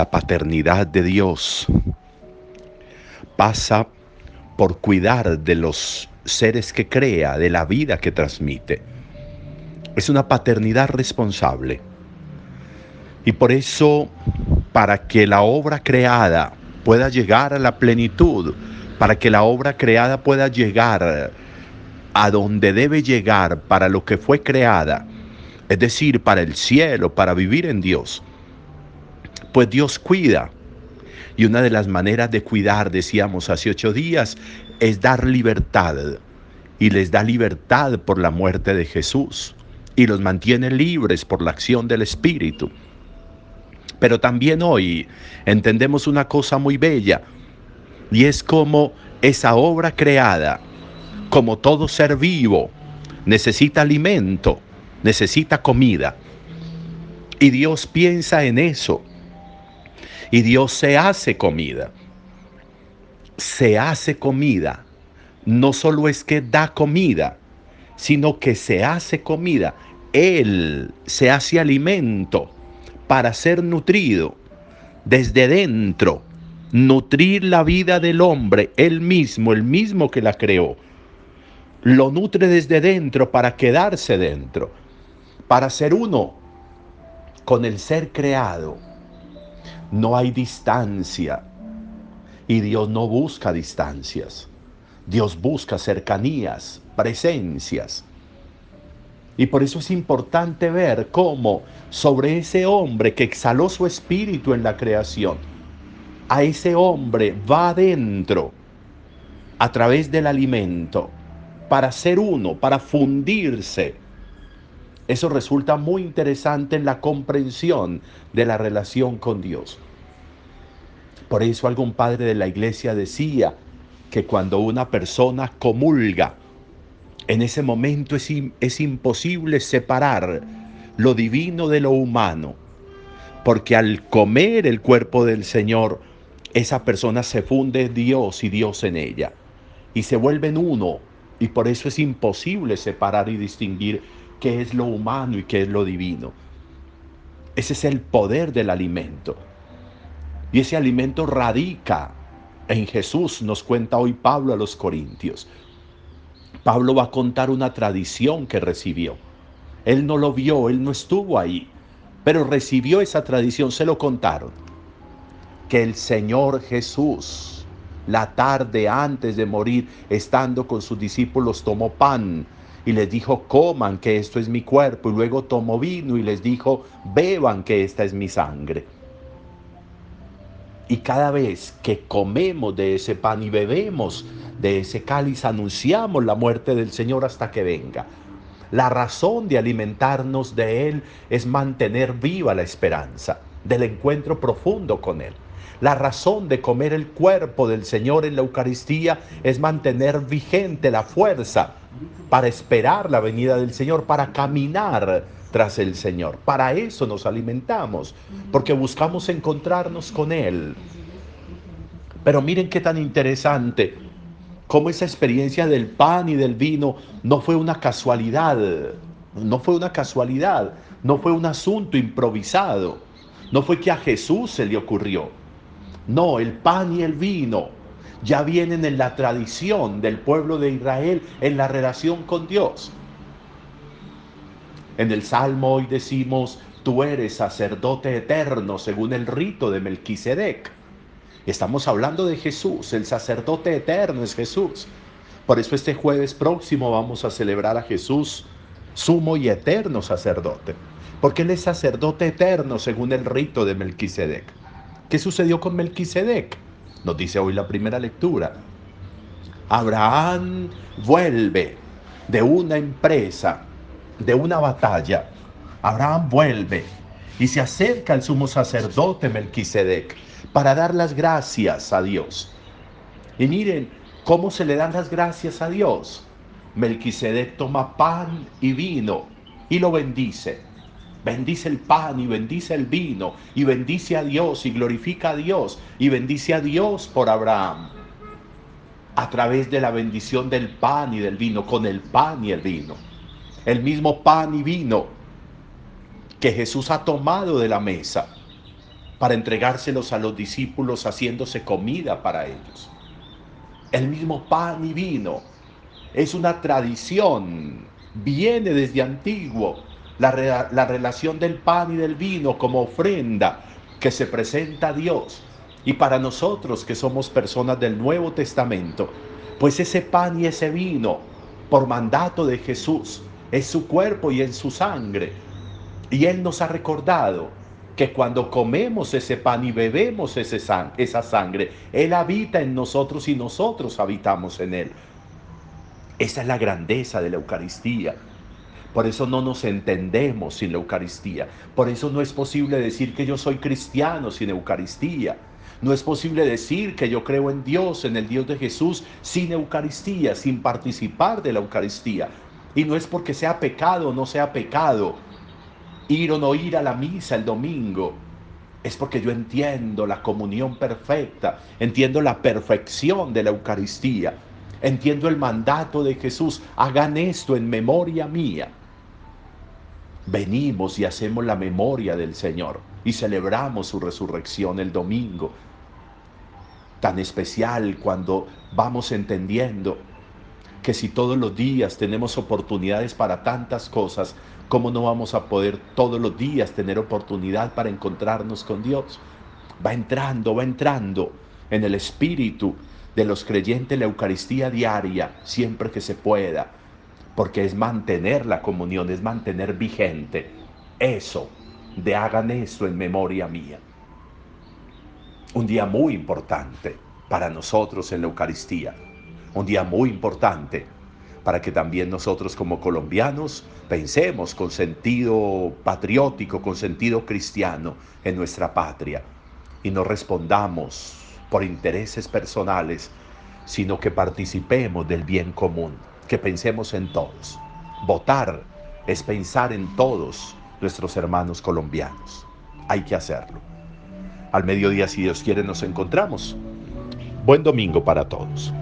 la paternidad de Dios pasa por cuidar de los seres que crea, de la vida que transmite. Es una paternidad responsable. Y por eso, para que la obra creada pueda llegar a la plenitud, para que la obra creada pueda llegar a donde debe llegar para lo que fue creada, es decir, para el cielo, para vivir en Dios, pues Dios cuida. Y una de las maneras de cuidar, decíamos hace ocho días, es dar libertad. Y les da libertad por la muerte de Jesús. Y los mantiene libres por la acción del Espíritu. Pero también hoy entendemos una cosa muy bella. Y es como esa obra creada, como todo ser vivo, necesita alimento, necesita comida. Y Dios piensa en eso. Y Dios se hace comida. Se hace comida. No solo es que da comida, sino que se hace comida. Él se hace alimento para ser nutrido desde dentro. Nutrir la vida del hombre, él mismo, el mismo que la creó. Lo nutre desde dentro para quedarse dentro, para ser uno con el ser creado no hay distancia. Y Dios no busca distancias. Dios busca cercanías, presencias. Y por eso es importante ver cómo sobre ese hombre que exhaló su espíritu en la creación, a ese hombre va adentro a través del alimento para ser uno, para fundirse. Eso resulta muy interesante en la comprensión de la relación con Dios. Por eso algún padre de la iglesia decía que cuando una persona comulga, en ese momento es, es imposible separar lo divino de lo humano, porque al comer el cuerpo del Señor, esa persona se funde Dios y Dios en ella, y se vuelven uno, y por eso es imposible separar y distinguir qué es lo humano y qué es lo divino. Ese es el poder del alimento. Y ese alimento radica en Jesús, nos cuenta hoy Pablo a los Corintios. Pablo va a contar una tradición que recibió. Él no lo vio, él no estuvo ahí, pero recibió esa tradición, se lo contaron. Que el Señor Jesús, la tarde antes de morir, estando con sus discípulos, tomó pan y les dijo, coman que esto es mi cuerpo, y luego tomó vino y les dijo, beban que esta es mi sangre. Y cada vez que comemos de ese pan y bebemos de ese cáliz, anunciamos la muerte del Señor hasta que venga. La razón de alimentarnos de Él es mantener viva la esperanza del encuentro profundo con Él. La razón de comer el cuerpo del Señor en la Eucaristía es mantener vigente la fuerza para esperar la venida del Señor, para caminar tras el Señor. Para eso nos alimentamos, porque buscamos encontrarnos con Él. Pero miren qué tan interesante, cómo esa experiencia del pan y del vino no fue una casualidad, no fue una casualidad, no fue un asunto improvisado, no fue que a Jesús se le ocurrió. No, el pan y el vino ya vienen en la tradición del pueblo de Israel en la relación con Dios. En el Salmo hoy decimos, tú eres sacerdote eterno según el rito de Melquisedec. Estamos hablando de Jesús, el sacerdote eterno es Jesús. Por eso este jueves próximo vamos a celebrar a Jesús, sumo y eterno sacerdote, porque Él es sacerdote eterno según el rito de Melquisedec. ¿Qué sucedió con Melquisedec? Nos dice hoy la primera lectura. Abraham vuelve de una empresa, de una batalla. Abraham vuelve y se acerca al sumo sacerdote Melquisedec para dar las gracias a Dios. Y miren cómo se le dan las gracias a Dios. Melquisedec toma pan y vino y lo bendice. Bendice el pan y bendice el vino y bendice a Dios y glorifica a Dios y bendice a Dios por Abraham. A través de la bendición del pan y del vino, con el pan y el vino. El mismo pan y vino que Jesús ha tomado de la mesa. para entregárselos a los discípulos haciéndose comida para ellos. El mismo pan y vino es una tradición, viene desde antiguo la, la relación del pan y del vino como ofrenda que se presenta a Dios. Y para nosotros que somos personas del Nuevo Testamento, pues ese pan y ese vino, por mandato de Jesús, es su cuerpo y en su sangre. Y Él nos ha recordado que cuando comemos ese pan y bebemos ese esa sangre, Él habita en nosotros y nosotros habitamos en Él. Esa es la grandeza de la Eucaristía. Por eso no nos entendemos sin la Eucaristía. Por eso no es posible decir que yo soy cristiano sin Eucaristía. No es posible decir que yo creo en Dios, en el Dios de Jesús, sin Eucaristía, sin participar de la Eucaristía. Y no es porque sea pecado o no sea pecado ir o no ir a la misa el domingo. Es porque yo entiendo la comunión perfecta, entiendo la perfección de la Eucaristía, entiendo el mandato de Jesús. Hagan esto en memoria mía venimos y hacemos la memoria del Señor y celebramos su resurrección el domingo. Tan especial cuando vamos entendiendo que si todos los días tenemos oportunidades para tantas cosas, ¿cómo no vamos a poder todos los días tener oportunidad para encontrarnos con Dios? Va entrando, va entrando en el espíritu de los creyentes la Eucaristía diaria, siempre que se pueda porque es mantener la comunión, es mantener vigente. Eso de hagan esto en memoria mía. Un día muy importante para nosotros en la Eucaristía, un día muy importante para que también nosotros como colombianos pensemos con sentido patriótico, con sentido cristiano en nuestra patria. Y no respondamos por intereses personales, sino que participemos del bien común que pensemos en todos. Votar es pensar en todos nuestros hermanos colombianos. Hay que hacerlo. Al mediodía, si Dios quiere, nos encontramos. Buen domingo para todos.